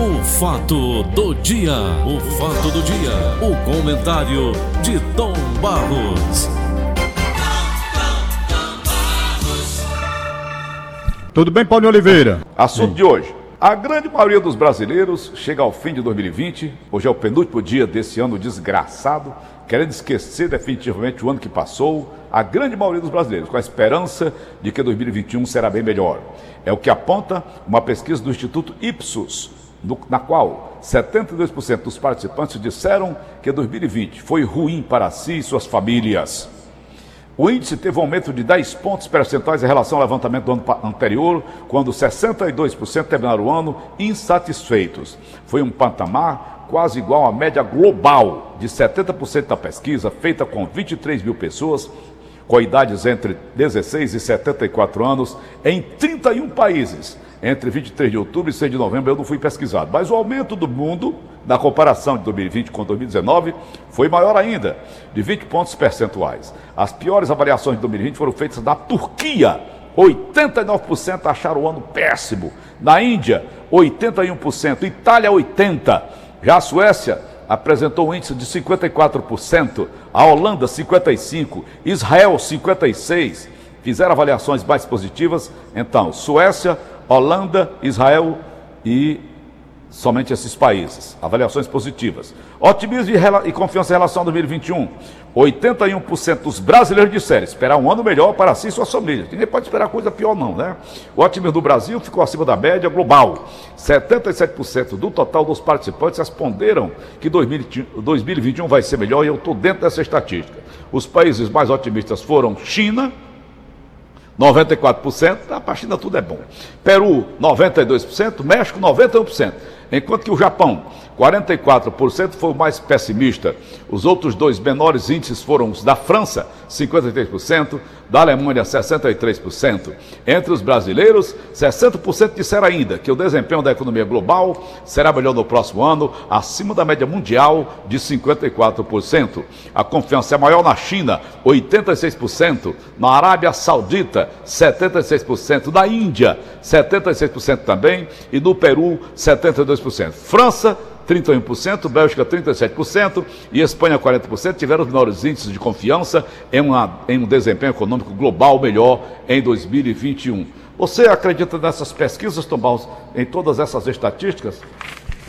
O fato do dia, o fato do dia, o comentário de Tom Barros. Tudo bem, Paulo Oliveira? Assunto de hoje. A grande maioria dos brasileiros chega ao fim de 2020, hoje é o penúltimo dia desse ano desgraçado, querendo esquecer definitivamente o ano que passou, a grande maioria dos brasileiros, com a esperança de que 2021 será bem melhor. É o que aponta uma pesquisa do Instituto Ipsos, na qual 72% dos participantes disseram que 2020 foi ruim para si e suas famílias. O índice teve um aumento de 10 pontos percentuais em relação ao levantamento do ano anterior, quando 62% terminaram o ano insatisfeitos. Foi um patamar quase igual à média global de 70% da pesquisa, feita com 23 mil pessoas, com idades entre 16 e 74 anos, em 31 países. Entre 23 de outubro e 6 de novembro eu não fui pesquisado. Mas o aumento do mundo, na comparação de 2020 com 2019, foi maior ainda, de 20 pontos percentuais. As piores avaliações de 2020 foram feitas na Turquia. 89% acharam o ano péssimo. Na Índia, 81%. Itália, 80%. Já a Suécia apresentou um índice de 54%. A Holanda, 55%. Israel, 56%. Fizeram avaliações mais positivas. Então, Suécia, Holanda, Israel e somente esses países. Avaliações positivas. Otimismo e confiança em relação a 2021. 81% dos brasileiros disseram esperar um ano melhor para si e suas famílias. Ninguém pode esperar coisa pior, não, né? O otimismo do Brasil ficou acima da média global. 77% do total dos participantes responderam que 2021 vai ser melhor e eu estou dentro dessa estatística. Os países mais otimistas foram China, 94%, para a China tudo é bom. Peru, 92%, México, 91%. Enquanto que o Japão, 44% foi o mais pessimista. Os outros dois menores índices foram os da França, 53%, da Alemanha, 63%. Entre os brasileiros, 60% disseram ainda que o desempenho da economia global será melhor no próximo ano, acima da média mundial de 54%. A confiança é maior na China, 86%, na Arábia Saudita, 76%, na Índia, 76% também, e no Peru, 72%. França, 31%, Bélgica 37% e Espanha 40% tiveram os menores índices de confiança em, uma, em um desempenho econômico global melhor em 2021. Você acredita nessas pesquisas, Tom Baus, em todas essas estatísticas?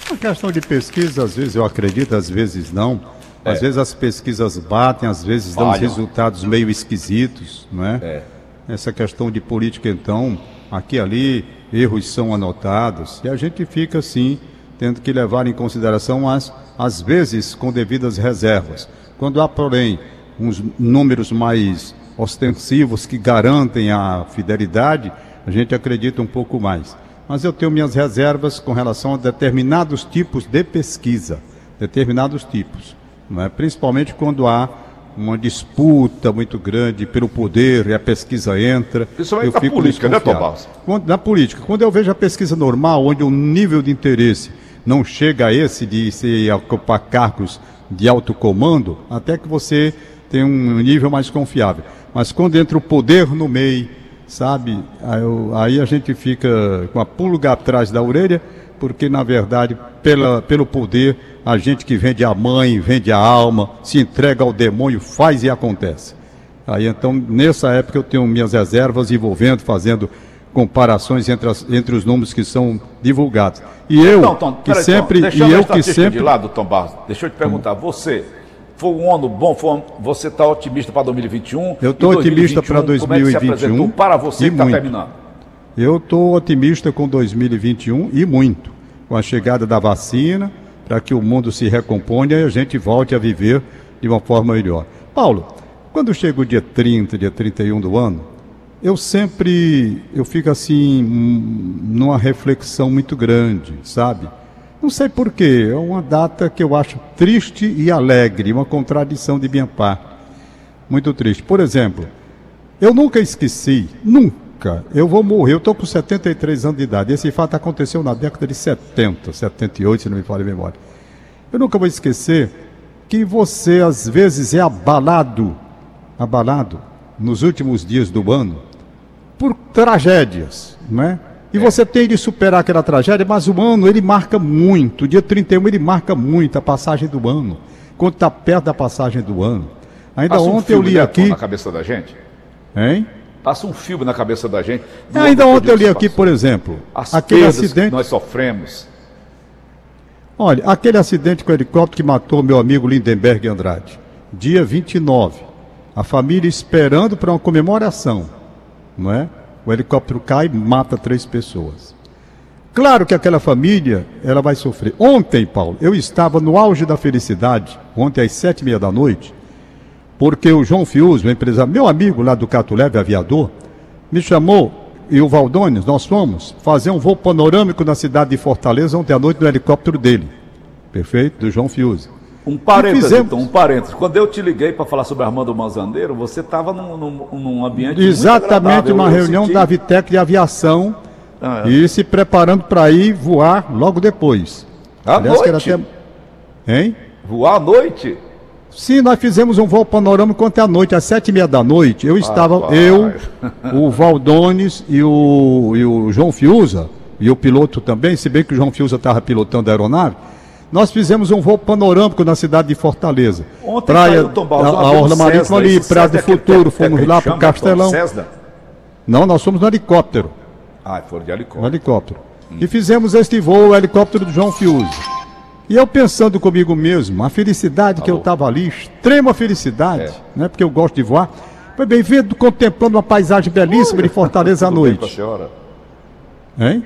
A questão de pesquisa, às vezes eu acredito, às vezes não. Às é. vezes as pesquisas batem, às vezes dão resultados meio esquisitos, não é? é? Essa questão de política, então, aqui e ali, erros são anotados, e a gente fica assim, tendo que levar em consideração as, às vezes com devidas reservas. Quando há, porém, uns números mais ostensivos que garantem a fidelidade, a gente acredita um pouco mais. Mas eu tenho minhas reservas com relação a determinados tipos de pesquisa, determinados tipos, não é? principalmente quando há uma disputa muito grande pelo poder e a pesquisa entra. Principalmente eu na fico política, né, Tomás? Na política. Quando eu vejo a pesquisa normal, onde o nível de interesse não chega a esse de se ocupar cargos de alto comando, até que você tem um nível mais confiável. Mas quando entra o poder no meio, sabe, aí a gente fica com a pulga atrás da orelha, porque na verdade, pela, pelo poder, a gente que vende a mãe, vende a alma, se entrega ao demônio, faz e acontece. Aí então, nessa época eu tenho minhas reservas envolvendo, fazendo comparações entre, as, entre os números que são divulgados. E eu não, Tom, que sempre, Tom, e eu que sempre de lado, Tom Barros. Deixa eu te perguntar, você foi um ano bom, foi você está otimista para 2021? Eu estou otimista para 2021. É para você que está terminando? Eu estou otimista com 2021 e muito. Com a chegada da vacina, para que o mundo se recomponha e a gente volte a viver de uma forma melhor. Paulo, quando chega o dia 30, dia 31 do ano, eu sempre, eu fico assim, numa reflexão muito grande, sabe? Não sei porquê, é uma data que eu acho triste e alegre, uma contradição de minha parte. Muito triste. Por exemplo, eu nunca esqueci, nunca, eu vou morrer, eu estou com 73 anos de idade. Esse fato aconteceu na década de 70, 78, se não me falha a memória. Eu nunca vou esquecer que você às vezes é abalado, abalado nos últimos dias do ano por tragédias, não é? E você tem de superar aquela tragédia, mas o ano ele marca muito. O dia 31 ele marca muito a passagem do ano. Quando está perto da passagem do ano. Ainda Passa um ontem eu filme, li né, aqui. na cabeça da gente. Hein? Passa um filme na cabeça da gente. do Ainda ano ontem eu li aqui, por exemplo, As aquele acidente. nós sofremos. Olha, aquele acidente com o helicóptero que matou meu amigo Lindenberg Andrade. Dia 29. A família esperando para uma comemoração. Não é? O helicóptero cai e mata três pessoas. Claro que aquela família, ela vai sofrer. Ontem, Paulo, eu estava no auge da felicidade, ontem às sete e meia da noite, porque o João Fiuso, o empresário, meu amigo lá do Cato Leve, aviador, me chamou e o Valdones, nós fomos fazer um voo panorâmico na cidade de Fortaleza ontem à noite no helicóptero dele. Perfeito? Do João Fiuso. Um parênteses, fizemos? então, um parênteses. Quando eu te liguei para falar sobre Armando Manzandeiro, você estava num, num, num ambiente Exatamente uma Eu reunião senti- da Vitec de aviação Ah, é. e se preparando para ir voar logo depois. À era noite? até- Hein? Voar à noite? Sim, nós fizemos um voo panorâmico ontem à noite, às sete e meia da noite. Eu estava, eu, o Valdones e o, e o João Fiuza, e o piloto também, se bem que o João Fiuza estava pilotando a aeronave. Nós fizemos um voo panorâmico na cidade de Fortaleza. Ontem Praia, Tom a, a Orla Marítima ali, Praia do é Futuro, que- fomos que lá para o Castelão. Cessna? Não, nós fomos no helicóptero. Ah, foram de no helicóptero. helicóptero. E fizemos este voo, o helicóptero do João Fiuza. E eu pensando comigo mesmo, a felicidade que eu Alô? estava ali, extrema felicidade, É. né? Porque eu gosto de voar. Foi bem vendo, contemplando uma paisagem belíssima de Fortaleza à bem com a noite. senhora? Hein?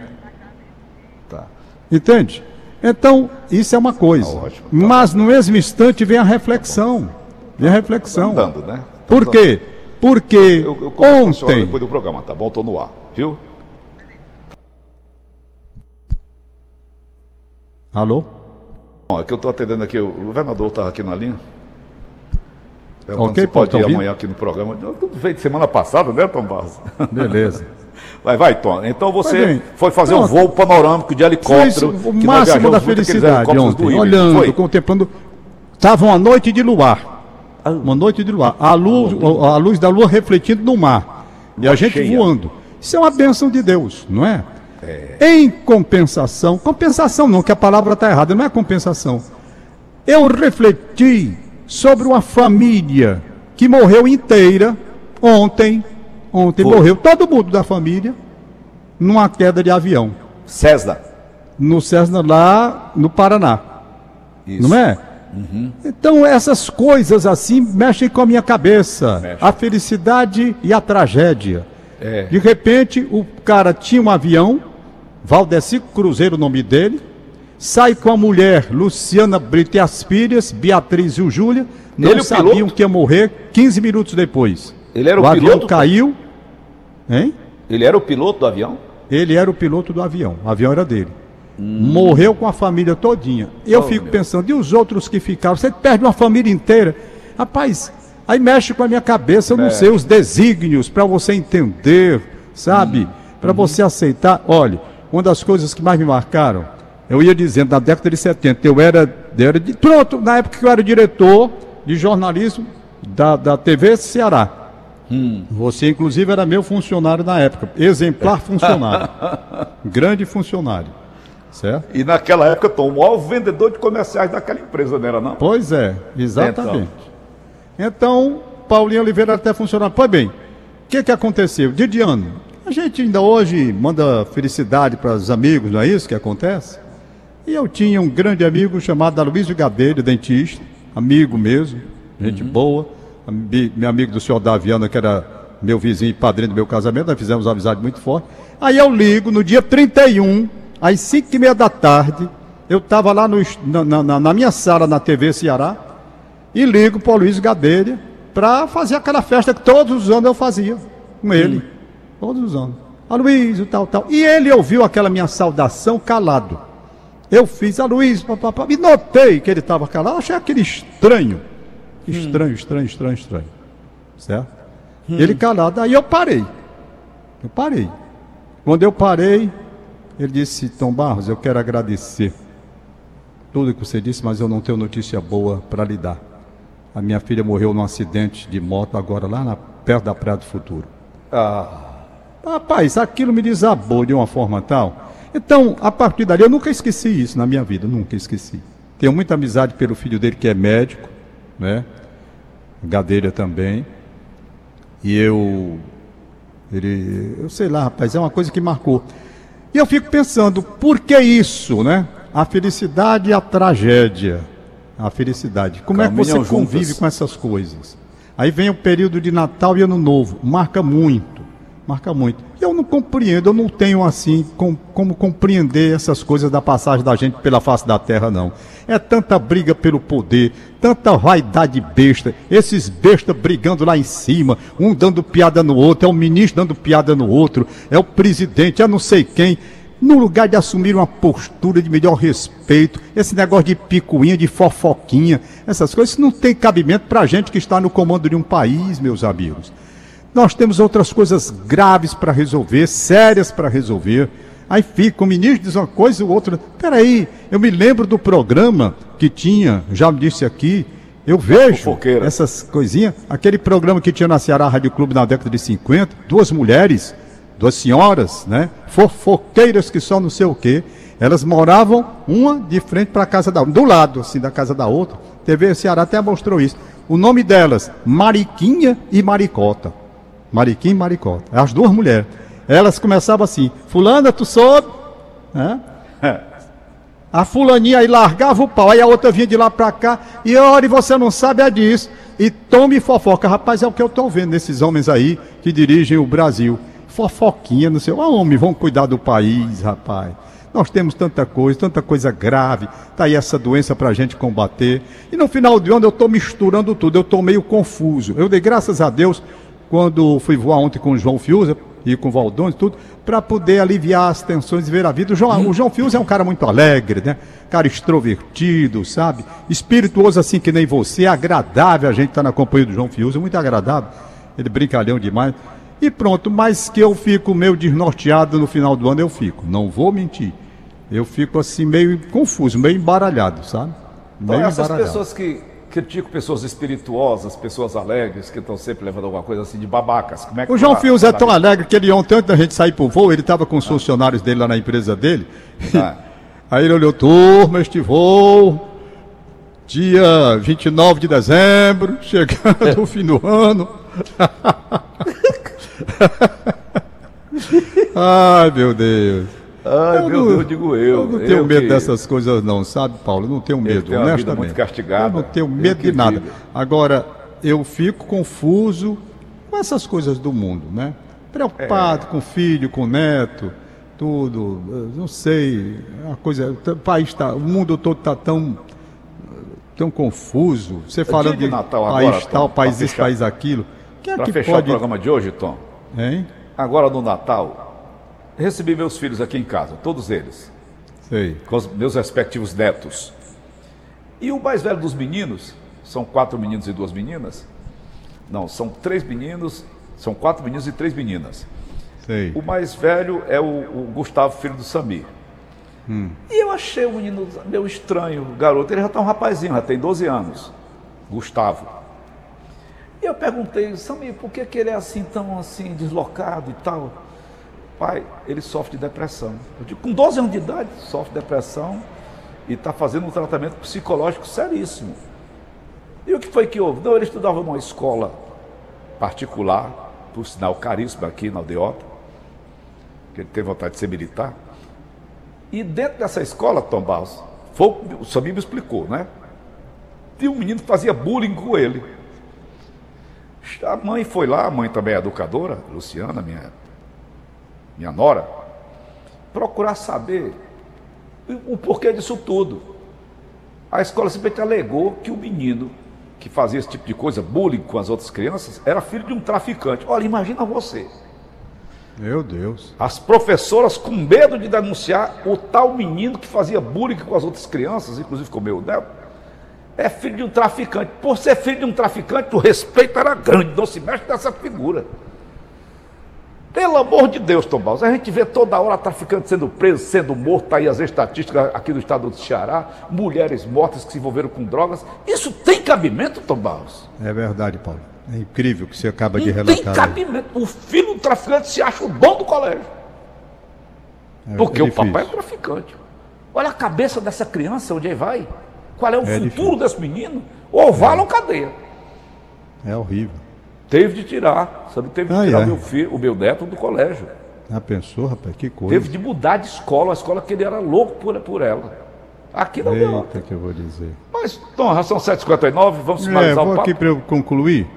Tá. Entende? Então, isso é uma coisa. Tá ótimo, tá Mas no mesmo instante vem a reflexão. Vem a reflexão. Andando, né? Por quê? Porque Eu, eu ontem. depois do programa, tá bom? Tô no ar, viu? Alô? Bom, é que eu tô atendendo aqui, o governador estava aqui na linha. Perguntando Ok, se pode Tom, ir tá amanhã aqui no programa. Tudo feito semana passada, né, Tom Barros? Beleza. Vai, vai, Tom. Então você bem. foi fazer um Pronto. voo panorâmico de helicóptero. isso, o máximo da felicidade ontem, olhando, Foi? contemplando. Estava uma noite de luar. Ah. Uma noite de luar. A luz, a luz da lua refletindo no mar. E a gente voando. Isso é uma bênção de Deus, não é? Em compensação, compensação não, que a palavra está errada, não é compensação. Eu refleti sobre uma família que morreu inteira ontem. Ontem Foi. morreu todo mundo da família numa queda de avião César. no Cessna lá no Paraná, Isso. não é? Então essas coisas assim mexem com a minha cabeça, Mexe. a felicidade e a tragédia. É. De repente o cara tinha um avião, Valdeci Cruzeiro o nome dele, sai com a mulher Luciana Brito e as filhas, Beatriz e o Júlia, não Ele, o sabiam piloto? que ia morrer 15 minutos depois. Ele era o o avião piloto? caiu, hein? Ele era o piloto do avião? Ele era o piloto do avião, o avião era dele. Morreu com a família todinha. Eu Oh, fico meu. pensando, e os outros que ficaram? Você perde uma família inteira. Rapaz, aí mexe com a minha cabeça, eu não sei os desígnios para você entender, sabe? Para você aceitar. Olha, uma das coisas que mais me marcaram, eu ia dizendo, na década de 70, eu era, eu era de, pronto, na época que eu era diretor de jornalismo da, da TV Ceará. Você, inclusive, era meu funcionário na época. Exemplar funcionário. Grande funcionário. Certo? E naquela época, Tom, o maior vendedor de comerciais daquela empresa, não era não? Pois é, exatamente. Então, Paulinho Oliveira era até funcionário. Pois bem, o que, que aconteceu? Didiano, a gente ainda hoje manda felicidade para os amigos, não é isso que acontece? E eu tinha um grande amigo chamado Aloysio Gadelho, dentista, amigo mesmo, gente boa, ami- meu amigo do senhor Daviano, que era meu vizinho e padrinho do meu casamento, nós fizemos uma amizade muito forte. Aí eu ligo no dia 31, às 5 e meia da tarde, eu estava lá no na, na- na- minha sala na TV Ceará, e ligo para o Luiz Gadelha para fazer aquela festa que todos os anos eu fazia com ele. Todos os anos. Aloysio, tal, tal. E ele ouviu aquela minha saudação calado. Eu fiz Aloysio, papapá, e notei que ele estava calado. Achei aquele estranho. Estranho, estranho, estranho, estranho. Certo? Ele calado. Aí eu parei. Eu parei. Quando eu parei, ele disse: Tom Barros, eu quero agradecer tudo que você disse, mas eu não tenho notícia boa para lhe dar. A minha filha morreu num acidente de moto agora lá na, perto da Praia do Futuro. Ah, Rapaz, aquilo me desabou de uma forma tal. Então, a partir dali, eu nunca esqueci isso na minha vida, nunca esqueci. Tenho muita amizade pelo filho dele que é médico, né? Gadeira também. E eu. Ele. Eu sei lá, rapaz, é uma coisa que marcou. E eu fico pensando, por que isso, né? A felicidade e a tragédia. A felicidade. Como Caminham é que você convive juntas. com essas coisas? Aí vem o período de Natal e Ano Novo, marca muito, marca muito. Eu não compreendo, eu não tenho assim com, como compreender essas coisas da passagem da gente pela face da terra, não. É tanta briga pelo poder, tanta vaidade besta, esses bestas brigando lá em cima, um dando piada no outro, é o ministro dando piada no outro, é o presidente, é não sei quem no lugar de assumir uma postura de melhor respeito, esse negócio de picuinha, de fofoquinha, essas coisas, não tem cabimento para gente que está no comando de um país, meus amigos. Nós temos outras coisas graves para resolver, sérias para resolver. Aí fica, o ministro diz uma coisa e o outro. Peraí, eu me lembro do programa que tinha, já me disse aqui, eu vejo essas coisinhas, aquele programa que tinha na Ceará Rádio Clube na década de 50, duas mulheres duas senhoras, né? Fofoqueiras que só não sei o quê. Elas moravam uma de frente para a casa da outra, do lado, assim, da casa da outra. TV Ceará até mostrou isso. O nome delas, Mariquinha e Maricota. Mariquinha e Maricota. As duas mulheres. Elas começavam assim, fulana, tu soube? Né? A fulaninha aí largava o pau, aí a outra vinha de lá para cá, e olha, você não sabe é disso. E tome fofoca. Rapaz, é o que eu estou vendo nesses homens aí que dirigem o Brasil fofoquinha, não sei. Ah, homem, vão cuidar do país, rapaz. Nós temos tanta coisa, tanta coisa grave. Está aí essa doença para a gente combater. E no final de ano eu estou misturando tudo, eu estou meio confuso. Eu dei graças a Deus quando fui voar ontem com o João Fiuza e com o Valdones e tudo, para poder aliviar as tensões e ver a vida. O João, o João Fiuza é um cara muito alegre, né? Cara extrovertido, sabe? Espirituoso assim que nem você. É agradável a gente estar tá na companhia do João Fiuza, muito agradável. Ele brincalhão demais. E pronto, mas que eu fico meio desnorteado no final do ano, eu fico. Não vou mentir. Eu fico assim meio confuso, meio embaralhado, sabe? Meio então, essas embaralhado. pessoas que criticam pessoas espirituosas, pessoas alegres, que estão sempre levando alguma coisa assim de babacas. Como é que o João tá, Fios é tão alegre que ele ontem, antes da gente sair para o voo, ele estava com os ah. funcionários dele lá na empresa dele. Ah. Aí ele olhou, turma, este voo, dia 29 de dezembro, chegando o fim do ano. Ai, meu Deus. Ai, eu meu não, Deus, digo eu. Eu não tenho eu medo que... dessas coisas, não, sabe, Paulo? Não tenho medo, tem honestamente. muito castigada. Eu não tenho medo de nada. Agora, eu fico confuso com essas coisas do mundo, né? Preocupado é. com o filho, com o neto, tudo. Não sei. A coisa. O país está. O mundo todo está tão tão confuso. Você é falando de, Natal país agora, tal, Tom, país isso, país aquilo. Quem é que fechar pode... o programa de hoje, Tom. Hein? Agora no Natal, recebi meus filhos aqui em casa, todos eles. Sei. Com os meus respectivos netos. E o mais velho dos meninos, são quatro meninos e duas meninas. Não, são três meninos, são quatro meninos e três meninas. Sei. O mais velho é o, o Gustavo, filho do Samir. Hum. E eu achei o menino meio estranho, o garoto. Ele já está um rapazinho, já tem 12 anos. Gustavo. E eu perguntei, Samir, por que, que ele é assim, tão assim, deslocado e tal? Pai, ele sofre de depressão. Eu digo, com 12 anos de idade, sofre de depressão e está fazendo um tratamento psicológico seríssimo. E o que foi que houve? Não, ele estudava numa escola particular, por sinal caríssimo aqui na Aldeota, que ele teve vontade de ser militar. E dentro dessa escola, Tom Barros, foi, o Samir me explicou, né? Tinha um menino que fazia bullying com ele. A mãe foi lá, a mãe também é educadora, Luciana, minha, minha nora, procurar saber o porquê disso tudo. A escola simplesmente alegou que o menino que fazia esse tipo de coisa, bullying com as outras crianças, era filho de um traficante. Olha, imagina você. Meu Deus. As professoras com medo de denunciar o tal menino que fazia bullying com as outras crianças, inclusive com o meu neto, é filho de um traficante. Por ser filho de um traficante, o respeito era grande, não se mexe nessa figura. Pelo amor de Deus, Tom Barros, a gente vê toda hora traficante sendo preso, sendo morto, tá aí as estatísticas aqui do estado do Ceará, mulheres mortas que se envolveram com drogas. Isso tem cabimento, Tom Barros? É verdade, Paulo. É incrível que você acaba de Não relatar. tem cabimento. O filho do traficante se acha o dono do colégio. É, Porque é o papai é difícil. traficante. Olha a cabeça dessa criança, onde ele vai. Qual é o É futuro difícil. desse menino? Ou vala ou cadeia. É horrível. Teve de tirar. Sabe, teve de Ah, tirar é. o meu filho, o meu neto do colégio. Já pensou, rapaz? Que coisa. Teve de mudar de escola, a escola que ele era louco por, por ela. Aqui não deu. Eita, que eu vou dizer. Mas, então, já são 7h59, vamos É, finalizar vou o papo. aqui para eu concluir.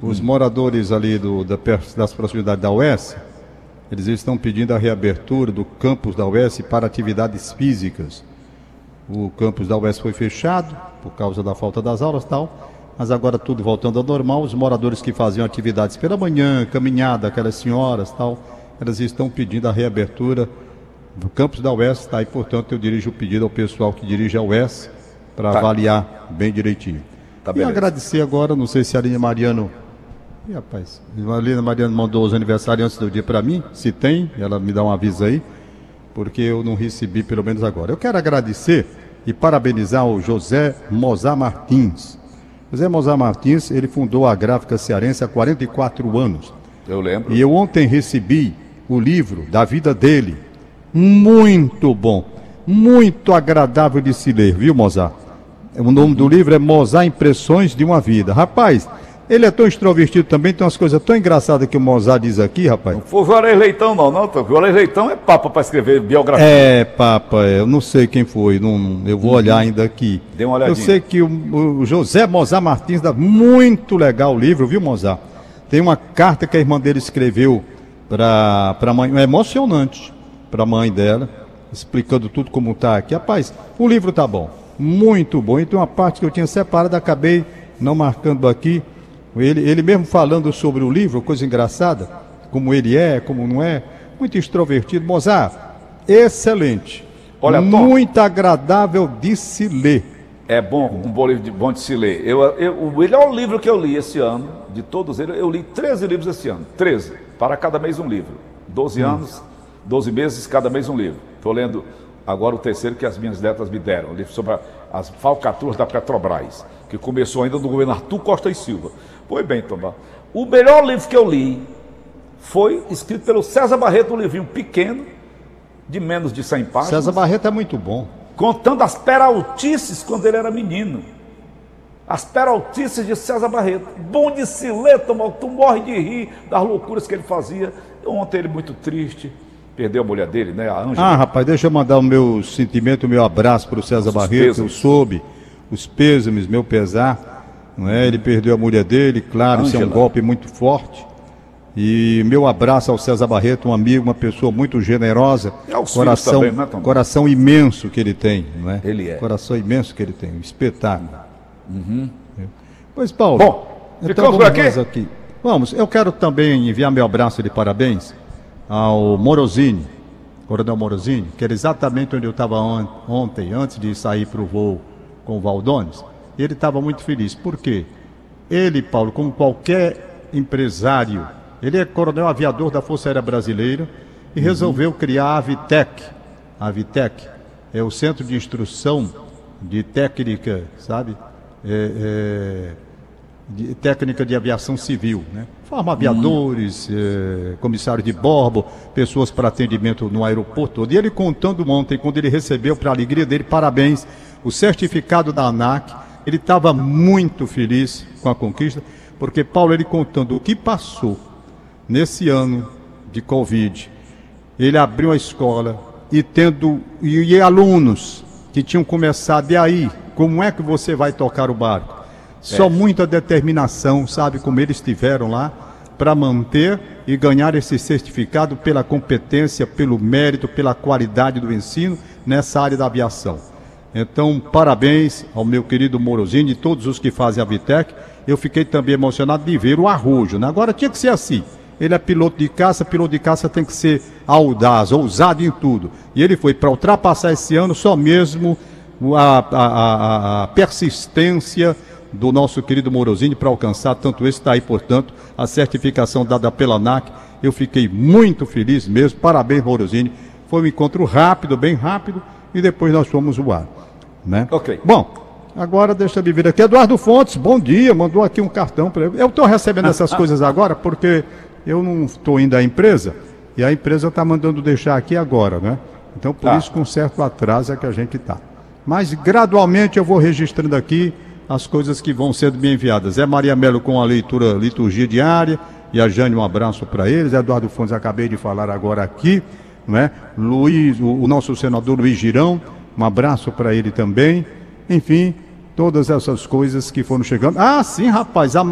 Os moradores ali do, da, das proximidades da UES, eles estão pedindo a reabertura do campus da UES para atividades físicas. O campus da UES foi fechado por causa da falta das aulas e tal, mas agora tudo voltando ao normal. Os moradores que faziam atividades pela manhã, caminhada, aquelas senhoras tal, elas estão pedindo a reabertura do campus da UES, tá? E portanto eu dirijo o pedido ao pessoal que dirige a UES para Tá. avaliar bem direitinho. Tá e beleza. agradecer agora, não sei se a Aline Mariano. Ih, rapaz, a Aline Mariano mandou os aniversários antes do dia para mim, se tem, ela me dá um aviso aí, porque eu não recebi pelo menos agora. Eu quero agradecer e parabenizar o José Mozar Martins. José Mozar Martins, ele fundou a Gráfica Cearense há 44 anos. Eu lembro. E eu ontem recebi o livro da vida dele. Muito bom. Muito agradável de se ler, viu, Mozart? O nome do livro é Mozart Impressões de uma Vida. Rapaz, ele é tão extrovertido também, tem umas coisas tão engraçadas que o Mozart diz aqui, rapaz. Não foi o Juarez Leitão, não, não. O Juarez Leitão é papa para escrever biografia. É, papa, eu não sei quem foi, não, eu vou olhar ainda aqui. Dê uma olhadinha. Eu sei que o, o José Mozart Martins dá muito legal o livro, viu, Mozart? Tem uma carta que a irmã dele escreveu para a mãe, é emocionante para a mãe dela, explicando tudo como está aqui. Rapaz, o livro tá bom, muito bom. E tem uma parte que eu tinha separado, acabei não marcando aqui. Ele, ele mesmo falando sobre o livro, coisa engraçada, como ele é, como não é, muito extrovertido. Mozart, excelente. Olha, Tom. muito agradável de se ler. É bom, um bom livro de, bom de se ler. Eu, eu- o melhor livro que eu li esse ano, de todos eles, eu li 13 livros esse ano. 13. Para cada mês um livro. 12 anos, 12 meses, cada mês um livro. Estou lendo agora o terceiro que as minhas netas me deram. Um livro sobre as falcatruas da Petrobras, que começou ainda no governo Arthur Costa e Silva. Pois bem, Tomás. O melhor livro que eu li foi escrito pelo César Barreto, um livrinho pequeno, de menos de 100 páginas César Barreto é muito bom. contando as peraltices quando ele era menino. As peraltices de César Barreto. Bom de se ler, Tomás, tu morre de rir das loucuras que ele fazia. Ontem ele muito triste, perdeu a mulher dele, né, a Ângela. Ah, rapaz, deixa eu mandar o meu sentimento, o meu abraço para o César Barreto. Eu soube os pêsames, meu pesar. Não é? Ele perdeu a mulher dele, claro, isso é um golpe muito forte. E meu abraço ao César Barreto, um amigo, uma pessoa muito generosa. E aos coração, também, né, Tom? coração imenso que ele tem, não é? Ele é. Coração imenso que ele tem, um espetáculo. Pois, Paulo. Bom, então vamos aqui? aqui. Vamos, eu quero também enviar meu abraço de parabéns ao Morosini, Coronel Morosini, que era exatamente onde eu estava on- ontem, antes de sair para o voo com o Valdones. Ele estava muito feliz. Por quê? Ele, Paulo, como qualquer empresário, ele é coronel aviador da Força Aérea Brasileira e resolveu criar a Avitec. A Avitec é o Centro de Instrução de Técnica, sabe? É, é, de técnica de aviação civil, né? Forma aviadores, eh, comissários de bordo, pessoas para atendimento no aeroporto todo. E ele contando ontem, quando ele recebeu, para a alegria dele, parabéns, o certificado da ANAC, ele estava muito feliz com a conquista, porque Paulo, ele contando o que passou nesse ano de Covid, ele abriu a escola e tendo e, e alunos que tinham começado, e aí, como é que você vai tocar o barco? Só muita determinação, sabe, como eles tiveram lá, para manter e ganhar esse certificado pela competência, pelo mérito, pela qualidade do ensino nessa área da aviação. Então, parabéns ao meu querido Morosini e todos os que fazem a Vitec. Eu fiquei também emocionado de ver o arrojo. Né? Agora tinha que ser assim. Ele é piloto de caça, piloto de caça tem que ser audaz, ousado em tudo. E ele foi para ultrapassar esse ano só mesmo a, a- a- a persistência do nosso querido Morosini para alcançar tanto esse está aí, portanto, a certificação dada pela ANAC. Eu fiquei muito feliz mesmo. Parabéns, Morosini. Foi um encontro rápido, bem rápido, e depois nós fomos voar. Né? Ok. Bom, Agora deixa eu vir aqui. Eduardo Fontes, bom dia, mandou aqui um cartão para eu. Eu estou recebendo essas coisas agora porque eu não estou indo à empresa e a empresa está mandando deixar aqui agora, né? Então por Tá. isso com certo atraso é que a gente está. Mas gradualmente eu vou registrando aqui as coisas que vão sendo me enviadas. É Maria Melo com a leitura, liturgia diária, e a Jane, um abraço para eles. Eduardo Fontes, acabei de falar agora aqui, não é? Luiz, o, o nosso senador Luiz Girão, um abraço para ele também. Enfim, todas essas coisas que foram chegando. Ah, sim, rapaz, a,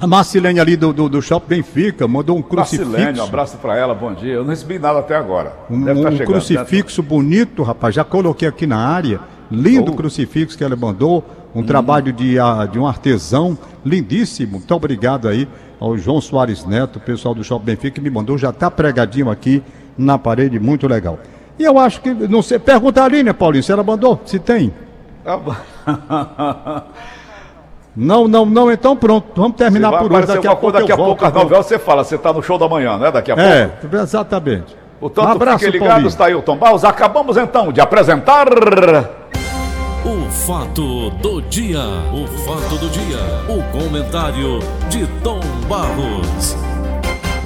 a Marcilene ali do, do, do Shopping Benfica mandou um crucifixo. Marcilene, um abraço para ela, bom dia. Eu não recebi nada até agora. Um, Deve estar um chegando. né? crucifixo bonito, rapaz. Já coloquei aqui na área. Lindo Oh. crucifixo que ela mandou. Um trabalho de, ah, de um artesão lindíssimo. Muito obrigado aí ao João Soares Neto, pessoal do Shopping Benfica, que me mandou. Já está pregadinho aqui na parede, muito legal. E eu acho que, não sei, pergunta a Aline, Paulinho, se ela mandou, se tem. Tá bom. Não, não, não, então pronto, vamos terminar Vai por hoje. Daqui a pouco, daqui a pouco às eu vou- 9 horas você fala, você está no show da manhã, não é? Daqui a pouco. É, exatamente. Portanto, um abraço, fiquem Paulinho. ligados, tá aí o Tom Barros. Acabamos então de apresentar. O fato do dia. O fato do dia. O comentário de Tom Barros.